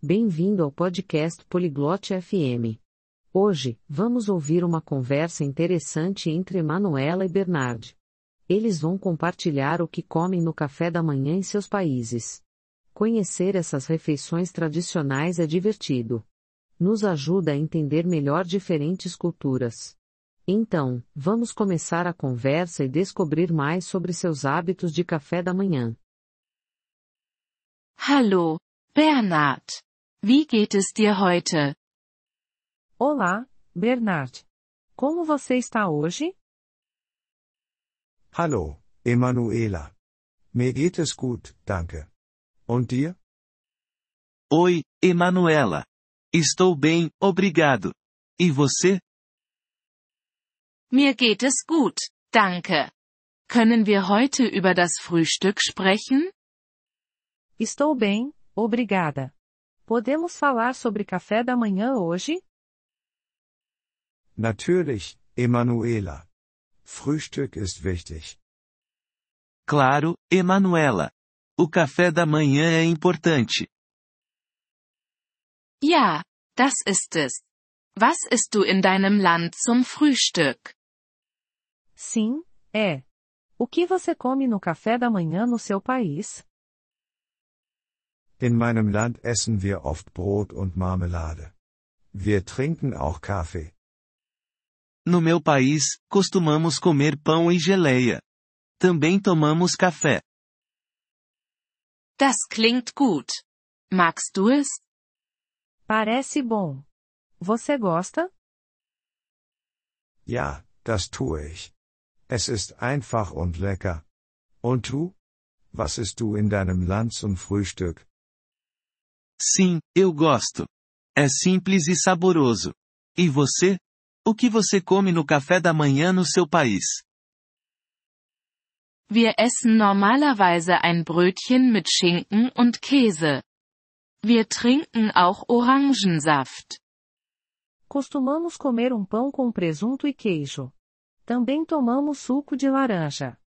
Bem-vindo ao podcast Poliglote FM. Hoje, vamos ouvir uma conversa interessante entre Emanuela e Bernard. Eles vão compartilhar o que comem no café da manhã em seus países. Conhecer essas refeições tradicionais é divertido. Nos ajuda a entender melhor diferentes culturas. Então, vamos começar a conversa e descobrir mais sobre seus hábitos de café da manhã. Hallo, Bernhard. Wie geht es dir heute? Olá, Bernard. Como você está hoje? Hallo, Emanuela. Mir geht es gut, danke. Und dir? Oi, Emanuela. Estou bem, obrigado. E você? Mir geht es gut, danke. Können wir heute über das Frühstück sprechen? Estou bem, obrigada. Podemos falar sobre café da manhã hoje? Natürlich, Emanuela. Frühstück ist wichtig. Claro, Emanuela. O café da manhã é importante. Ja, das ist es. Was isst du in deinem Land zum Frühstück? Sim, é. O que você come no café da manhã no seu país? In meinem Land essen wir oft Brot und Marmelade. Wir trinken auch Kaffee. No meu país, costumamos comer pão e geleia. Também tomamos café. Das klingt gut. Magst du es? Parece bom. Você gosta? Ja, das tue ich. Es ist einfach und lecker. Und du? Was isst du in deinem Land zum Frühstück? Sim, eu gosto. É simples e saboroso. E você? O que você come no café da manhã no seu país? Wir essen normalerweise ein Brötchen mit Schinken und Käse. Wir trinken auch Orangensaft. Costumamos comer um pão com presunto e queijo. Também tomamos suco de laranja.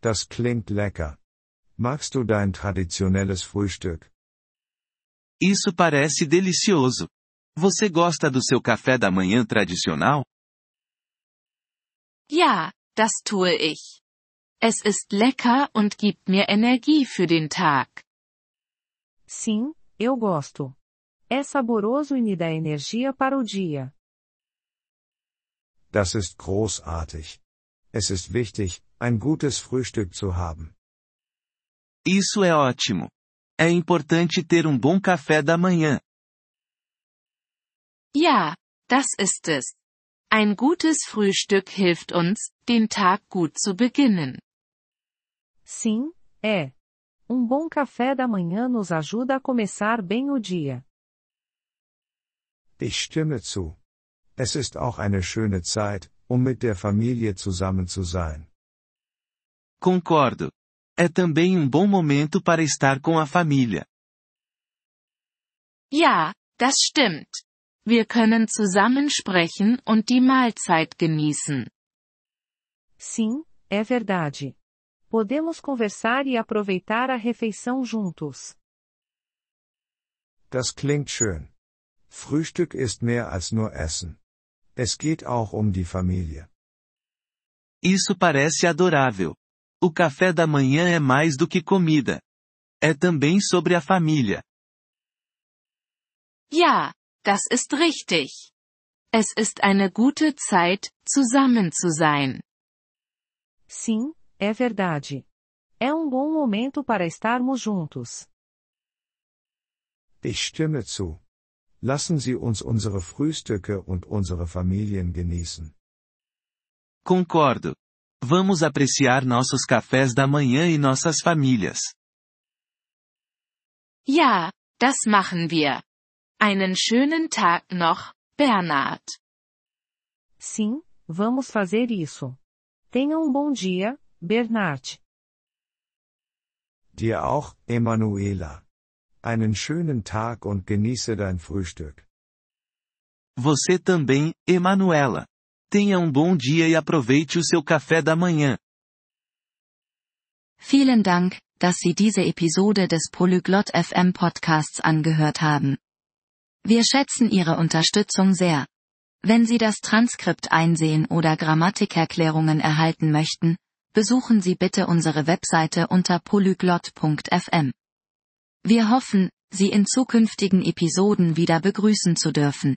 Das klingt lecker. Magst du dein traditionelles Frühstück? Isso parece delicioso. Você gosta do seu café da manhã tradicional? Ja, das tue ich. Es ist lecker und gibt mir Energie für den Tag. Sim, eu gosto. É saboroso e me dá energia para o dia. Das ist großartig. Es ist wichtig, ein gutes Frühstück zu haben. Isso é ótimo. É importante ter um bom café da manhã. Ja, das ist es. Ein gutes Frühstück hilft uns, den Tag gut zu beginnen. Sim, é. Um bom café da manhã nos ajuda a começar bem o dia. Ich stimme zu. Es ist auch eine schöne Zeit, um mit der Familie zusammen zu sein. Concordo. É também um bom momento para estar com a família. Ja, das stimmt. Wir können zusammen sprechen und die Mahlzeit genießen. Sim, é verdade. Podemos conversar e aproveitar a refeição juntos. Das klingt schön. Frühstück ist mehr als nur Essen. Es geht auch um die Familie. Isso parece adorável. O café da manhã é mais do que comida. É também sobre a família. Ja, das ist richtig. Es ist eine gute Zeit, zusammen zu sein. Sim, é verdade. É um bom momento para estarmos juntos. Ich stimme zu. Lassen Sie uns unsere Frühstücke und unsere Familien genießen. Concordo. Vamos apreciar nossos cafés da manhã e nossas famílias. Ja, das machen wir. Einen schönen Tag noch, Bernhard. Sim, vamos fazer isso. Tenha um bom dia, Bernard. Dir auch, Emanuela. Einen schönen Tag und genieße dein Frühstück. Você também, Emanuela. Tenha um bom dia e aproveite o seu café da manhã. Vielen Dank, dass Sie diese Episode des Polyglot FM Podcasts angehört haben. Wir schätzen Ihre Unterstützung sehr. Wenn Sie das Transkript einsehen oder Grammatikerklärungen erhalten möchten, besuchen Sie bitte unsere Webseite unter polyglot.fm. Wir hoffen, Sie in zukünftigen Episoden wieder begrüßen zu dürfen.